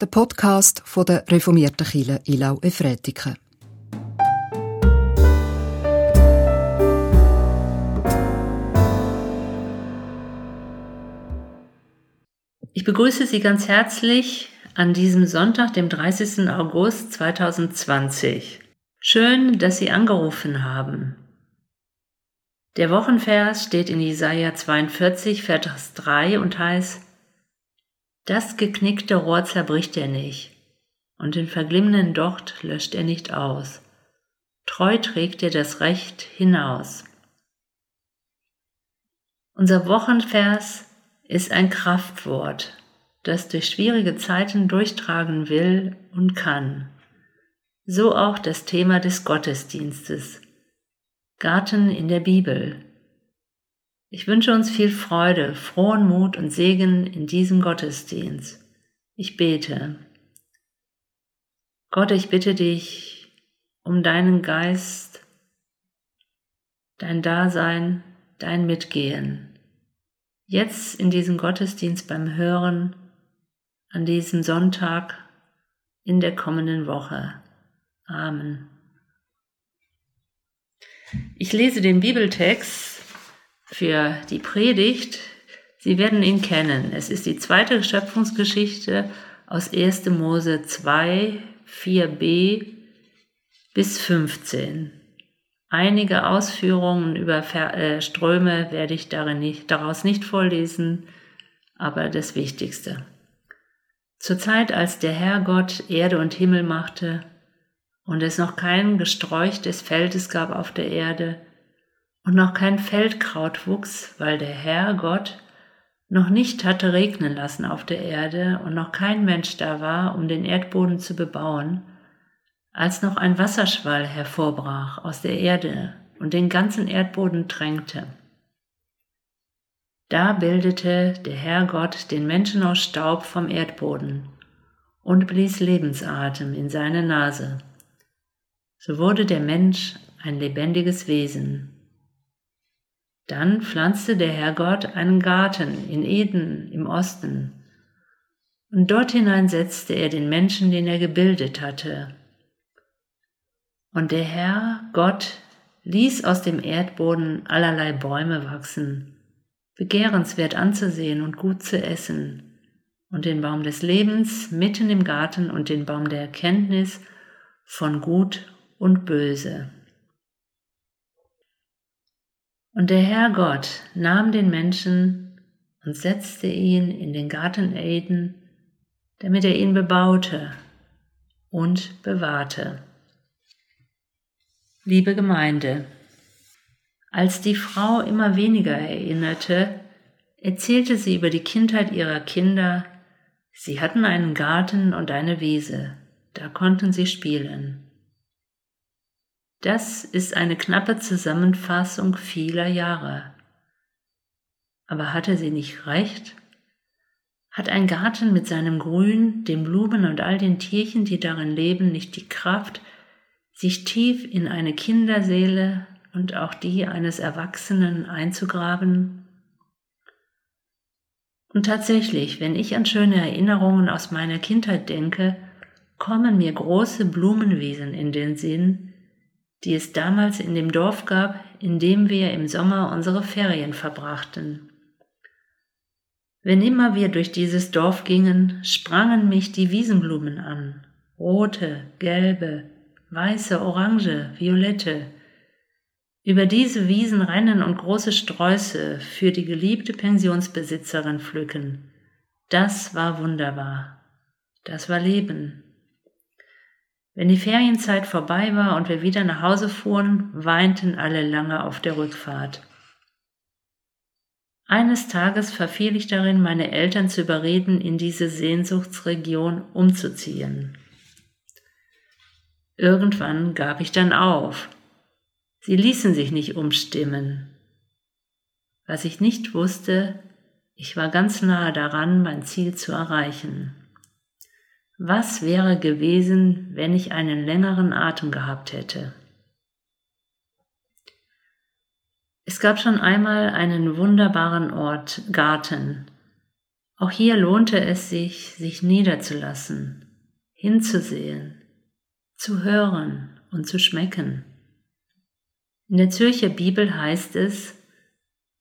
der Podcast von der reformierten Kirche Ilau Efretiken. Ich begrüße Sie ganz herzlich an diesem Sonntag, dem 30. August 2020. Schön, dass Sie angerufen haben. Der Wochenvers steht in Jesaja 42, Vers 3 und heißt, das geknickte Rohr zerbricht er nicht, und den verglimmenden Docht löscht er nicht aus. Treu trägt er das Recht hinaus. Unser Wochenvers ist ein Kraftwort, das durch schwierige Zeiten durchtragen will und kann. So auch das Thema des Gottesdienstes. Garten in der Bibel. Ich wünsche uns viel Freude, frohen Mut und Segen in diesem Gottesdienst. Ich bete. Gott, ich bitte dich um deinen Geist, dein Dasein, dein Mitgehen. Jetzt in diesem Gottesdienst beim Hören, an diesem Sonntag, in der kommenden Woche. Amen. Ich lese den Bibeltext für die Predigt. Sie werden ihn kennen. Es ist die zweite Schöpfungsgeschichte aus 1. Mose 2, 4b bis 15. Einige Ausführungen über äh, Ströme werde ich nicht, daraus nicht vorlesen, aber das Wichtigste. Zur Zeit, als der Herr Gott Erde und Himmel machte und es noch kein Gesträuch des Feldes gab auf der Erde, und noch kein Feldkraut wuchs, weil der Herr Gott noch nicht hatte regnen lassen auf der Erde und noch kein Mensch da war, um den Erdboden zu bebauen, als noch ein Wasserschwall hervorbrach aus der Erde und den ganzen Erdboden tränkte. Da bildete der Herr Gott den Menschen aus Staub vom Erdboden und blies Lebensatem in seine Nase. So wurde der Mensch ein lebendiges Wesen. Dann pflanzte der Herrgott einen Garten in Eden im Osten, und dort hinein setzte er den Menschen, den er gebildet hatte. Und der Herr Gott ließ aus dem Erdboden allerlei Bäume wachsen, begehrenswert anzusehen und gut zu essen, und den Baum des Lebens mitten im Garten und den Baum der Erkenntnis von Gut und Böse. Und der Herr Gott nahm den Menschen und setzte ihn in den Garten Eden, damit er ihn bebaute und bewahrte. Liebe Gemeinde, als die Frau immer weniger erinnerte, erzählte sie über die Kindheit ihrer Kinder, sie hatten einen Garten und eine Wiese, da konnten sie spielen. Das ist eine knappe Zusammenfassung vieler Jahre. Aber hatte sie nicht recht? Hat ein Garten mit seinem Grün, den Blumen und all den Tierchen, die darin leben, nicht die Kraft, sich tief in eine Kinderseele und auch die eines Erwachsenen einzugraben? Und tatsächlich, wenn ich an schöne Erinnerungen aus meiner Kindheit denke, kommen mir große Blumenwiesen in den Sinn, die es damals in dem Dorf gab, in dem wir im Sommer unsere Ferien verbrachten. Wenn immer wir durch dieses Dorf gingen, sprangen mich die Wiesenblumen an, rote, gelbe, weiße, orange, violette. Über diese Wiesen rennen und große Sträuße für die geliebte Pensionsbesitzerin pflücken. Das war wunderbar. Das war Leben. Wenn die Ferienzeit vorbei war und wir wieder nach Hause fuhren, weinten alle lange auf der Rückfahrt. Eines Tages verfiel ich darin, meine Eltern zu überreden, in diese Sehnsuchtsregion umzuziehen. Irgendwann gab ich dann auf. Sie ließen sich nicht umstimmen. Was ich nicht wusste, ich war ganz nahe daran, mein Ziel zu erreichen. Was wäre gewesen, wenn ich einen längeren Atem gehabt hätte? Es gab schon einmal einen wunderbaren Ort, Garten, Auch hier lohnte es sich, sich niederzulassen, hinzusehen, zu hören und zu schmecken. In der Zürcher Bibel heißt es,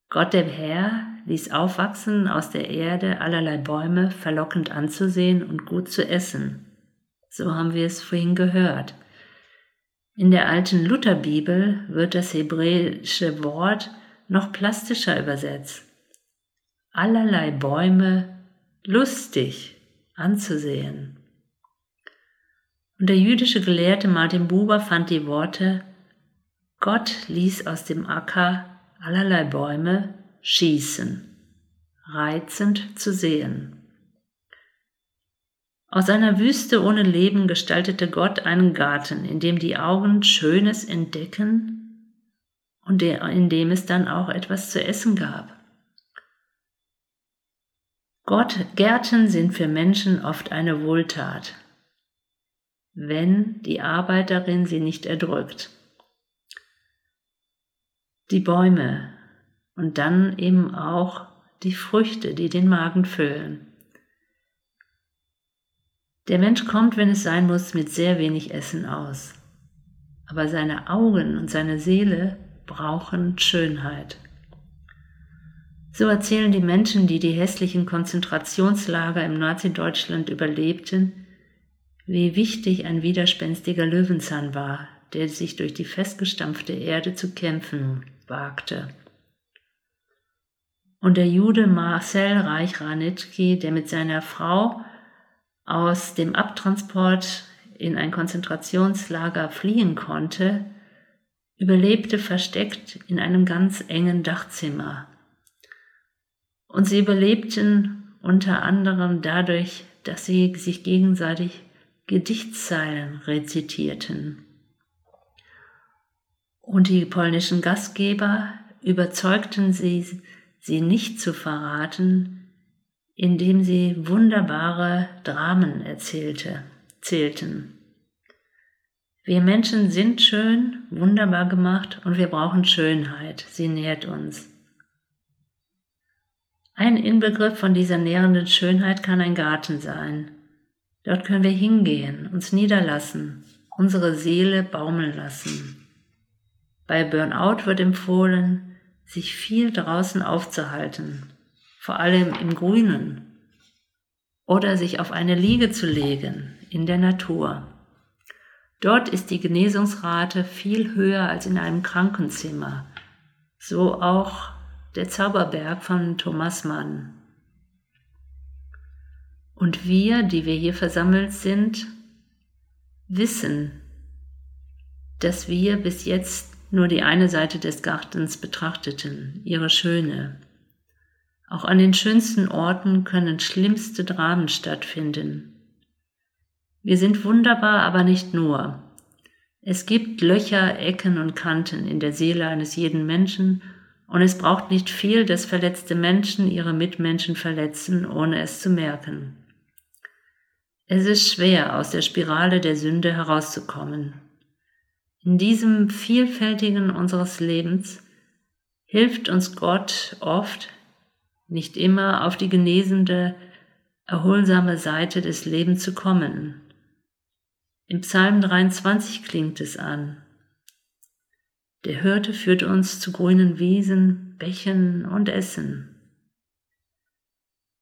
Gott der Herr ließ aufwachsen aus der Erde allerlei Bäume, verlockend anzusehen und gut zu essen. So haben wir es vorhin gehört. In der alten Lutherbibel wird das hebräische Wort noch plastischer übersetzt. Allerlei Bäume lustig anzusehen. Und der jüdische Gelehrte Martin Buber fand die Worte Gott ließ aus dem Acker allerlei Bäume schießen, reizend zu sehen. Aus einer Wüste ohne Leben gestaltete Gott einen Garten, in dem die Augen Schönes entdecken und in dem es dann auch etwas zu essen gab. Gott, Gärten sind für Menschen oft eine Wohltat, wenn die Arbeit darin sie nicht erdrückt. Die Bäume und dann eben auch die Früchte, die den Magen füllen. Der Mensch kommt, wenn es sein muss, mit sehr wenig Essen aus. Aber seine Augen und seine Seele brauchen Schönheit. So erzählen die Menschen, die die hässlichen Konzentrationslager im Nazi-Deutschland überlebten, wie wichtig ein widerspenstiger Löwenzahn war, der sich durch die festgestampfte Erde zu kämpfen wagte. Und der Jude Marcel Reich-Ranitzky, der mit seiner Frau aus dem Abtransport in ein Konzentrationslager fliehen konnte, überlebte versteckt in einem ganz engen Dachzimmer. Und sie überlebten unter anderem dadurch, dass sie sich gegenseitig Gedichtszeilen rezitierten. Und die polnischen Gastgeber überzeugten sie, sie nicht zu verraten, indem sie wunderbare Dramen erzählte, zählten. Wir Menschen sind schön, wunderbar gemacht und wir brauchen Schönheit. Sie nährt uns. Ein Inbegriff von dieser nährenden Schönheit kann ein Garten sein. Dort können wir hingehen, uns niederlassen, unsere Seele baumeln lassen. Bei Burnout wird empfohlen, sich viel draußen aufzuhalten, vor allem im Grünen, oder sich auf eine Liege zu legen in der Natur. Dort ist die Genesungsrate viel höher als in einem Krankenzimmer, so auch der Zauberberg von Thomas Mann. Und wir, die wir hier versammelt sind, wissen, dass wir bis jetzt nur die eine Seite des Gartens betrachteten, ihre schöne. Auch an den schönsten Orten können schlimmste Dramen stattfinden. Wir sind wunderbar, aber nicht nur. Es gibt Löcher, Ecken und Kanten in der Seele eines jeden Menschen und es braucht nicht viel, dass verletzte Menschen ihre Mitmenschen verletzen, ohne es zu merken. Es ist schwer, aus der Spirale der Sünde herauszukommen. In diesem vielfältigen unseres Lebens hilft uns Gott oft, nicht immer auf die genesende, erholsame Seite des Lebens zu kommen. Im Psalm 23 klingt es an. Der Hirte führt uns zu grünen Wiesen, Bächen und Essen.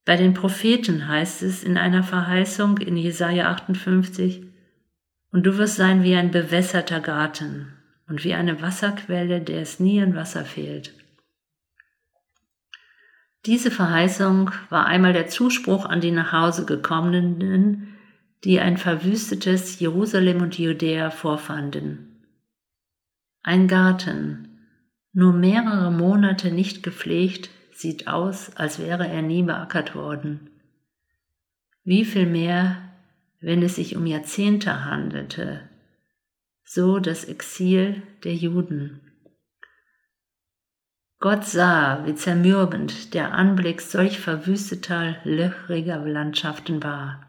Bei den Propheten heißt es in einer Verheißung in Jesaja 58, und du wirst sein wie ein bewässerter Garten und wie eine Wasserquelle, der es nie an Wasser fehlt. Diese Verheißung war einmal der Zuspruch an die nach Hause gekommenen, die ein verwüstetes Jerusalem und Judäa vorfanden. Ein Garten, nur mehrere Monate nicht gepflegt, sieht aus, als wäre er nie beackert worden. Wie viel mehr, wenn es sich um Jahrzehnte handelte, so das Exil der Juden. Gott sah, wie zermürbend der Anblick solch verwüsteter, löchriger Landschaften war.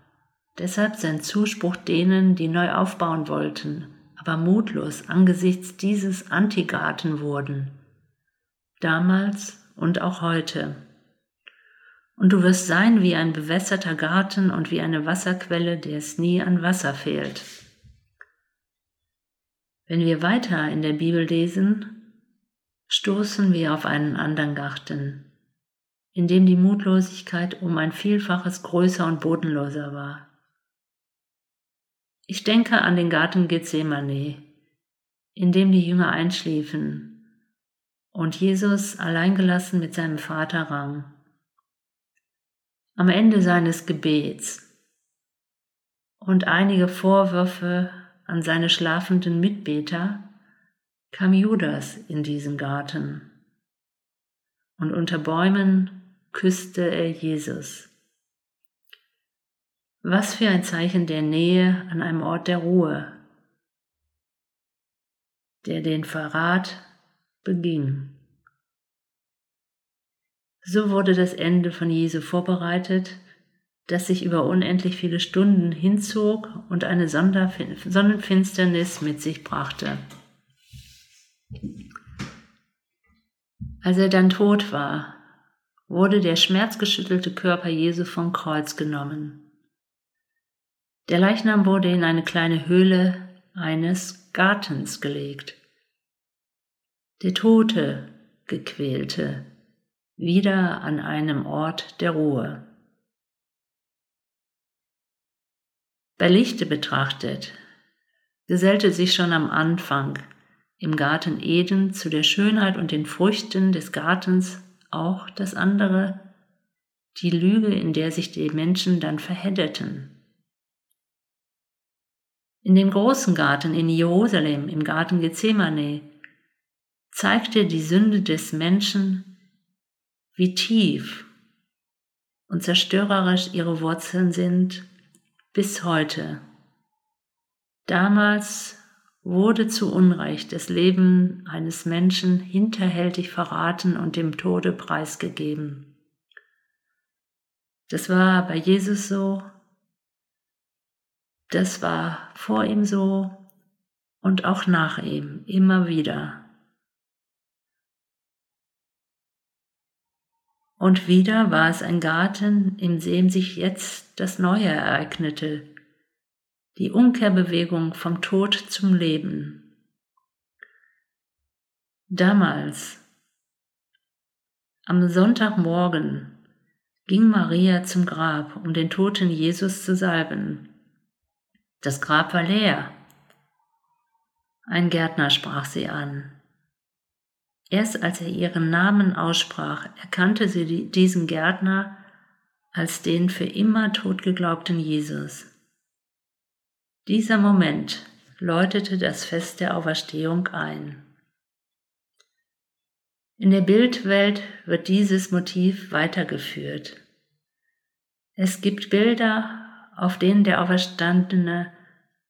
Deshalb sein Zuspruch denen, die neu aufbauen wollten, aber mutlos angesichts dieses Antigarten wurden. Damals und auch heute. Und du wirst sein wie ein bewässerter Garten und wie eine Wasserquelle, der es nie an Wasser fehlt. Wenn wir weiter in der Bibel lesen, stoßen wir auf einen anderen Garten, in dem die Mutlosigkeit um ein Vielfaches größer und bodenloser war. Ich denke an den Garten Gethsemane, in dem die Jünger einschliefen und Jesus alleingelassen mit seinem Vater rang. Am Ende seines Gebets und einige Vorwürfe an seine schlafenden Mitbeter kam Judas in diesen Garten und unter Bäumen küsste er Jesus. Was für ein Zeichen der Nähe an einem Ort der Ruhe, der den Verrat beging. So wurde das Ende von Jesu vorbereitet, das sich über unendlich viele Stunden hinzog und eine Sonnenfinsternis mit sich brachte. Als er dann tot war, wurde der schmerzgeschüttelte Körper Jesu vom Kreuz genommen. Der Leichnam wurde in eine kleine Höhle eines Gartens gelegt. Der Tote, Gequälte, wieder an einem Ort der Ruhe. Bei Lichte betrachtet gesellte sich schon am Anfang im Garten Eden zu der Schönheit und den Früchten des Gartens auch das andere, die Lüge, in der sich die Menschen dann verheddeten. In dem großen Garten in Jerusalem, im Garten Gethsemane, zeigte die Sünde des Menschen, wie tief und zerstörerisch ihre Wurzeln sind bis heute. Damals wurde zu Unrecht das Leben eines Menschen hinterhältig verraten und dem Tode preisgegeben. Das war bei Jesus so, das war vor ihm so und auch nach ihm immer wieder. Und wieder war es ein Garten, in dem sich jetzt das Neue ereignete, die Umkehrbewegung vom Tod zum Leben. Damals, am Sonntagmorgen, ging Maria zum Grab, um den toten Jesus zu salben. Das Grab war leer. Ein Gärtner sprach sie an. Erst als er ihren Namen aussprach, erkannte sie diesen Gärtner als den für immer tot geglaubten Jesus. Dieser Moment läutete das Fest der Auferstehung ein. In der Bildwelt wird dieses Motiv weitergeführt. Es gibt Bilder, auf denen der Auferstandene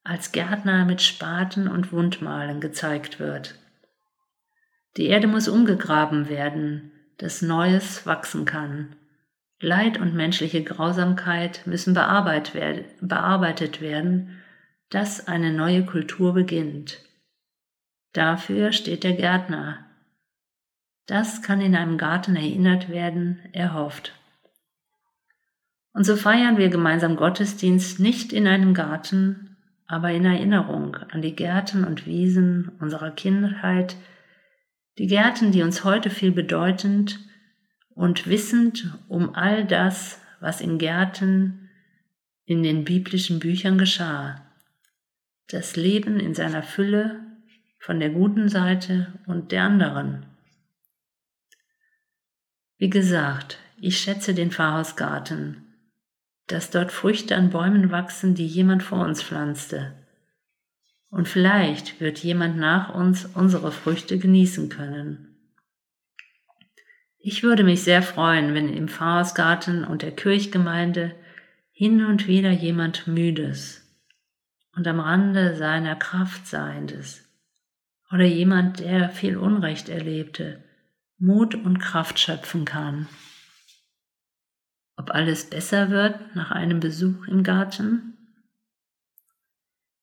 als Gärtner mit Spaten und Wundmalen gezeigt wird. Die Erde muss umgegraben werden, dass Neues wachsen kann. Leid und menschliche Grausamkeit müssen bearbeitet werden, dass eine neue Kultur beginnt. Dafür steht der Gärtner. Das kann in einem Garten erinnert werden, er hofft. Und so feiern wir gemeinsam Gottesdienst nicht in einem Garten, aber in Erinnerung an die Gärten und Wiesen unserer Kindheit, die Gärten, die uns heute viel bedeutend und wissend um all das, was in Gärten in den biblischen Büchern geschah. Das Leben in seiner Fülle von der guten Seite und der anderen. Wie gesagt, ich schätze den Pfarrhausgarten, dass dort Früchte an Bäumen wachsen, die jemand vor uns pflanzte und vielleicht wird jemand nach uns unsere Früchte genießen können. Ich würde mich sehr freuen, wenn im Pfarrersgarten und der Kirchgemeinde hin und wieder jemand Müdes und am Rande seiner Kraft Seiendes oder jemand, der viel Unrecht erlebte, Mut und Kraft schöpfen kann. Ob alles besser wird nach einem Besuch im Garten?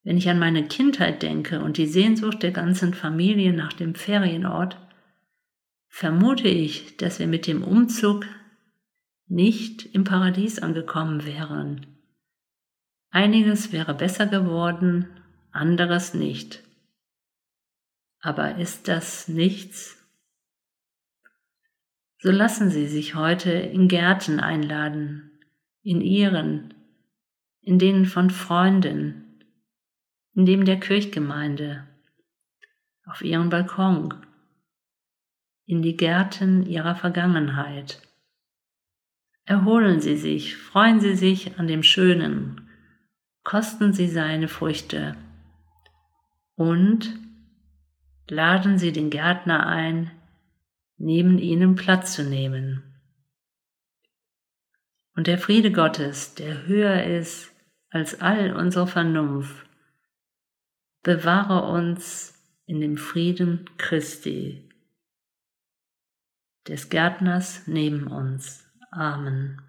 Wenn ich an meine Kindheit denke und die Sehnsucht der ganzen Familie nach dem Ferienort, vermute ich, dass wir mit dem Umzug nicht im Paradies angekommen wären. Einiges wäre besser geworden, anderes nicht. Aber ist das nichts? So lassen Sie sich heute in Gärten einladen, in Ihren, in denen von Freunden, dem der Kirchgemeinde, auf Ihren Balkon, in die Gärten Ihrer Vergangenheit. Erholen Sie sich, freuen Sie sich an dem Schönen, kosten Sie seine Früchte und laden Sie den Gärtner ein, neben ihnen Platz zu nehmen. Und der Friede Gottes, der höher ist als all unsere Vernunft, bewahre uns in dem Frieden Christi, des Gärtners neben uns. Amen.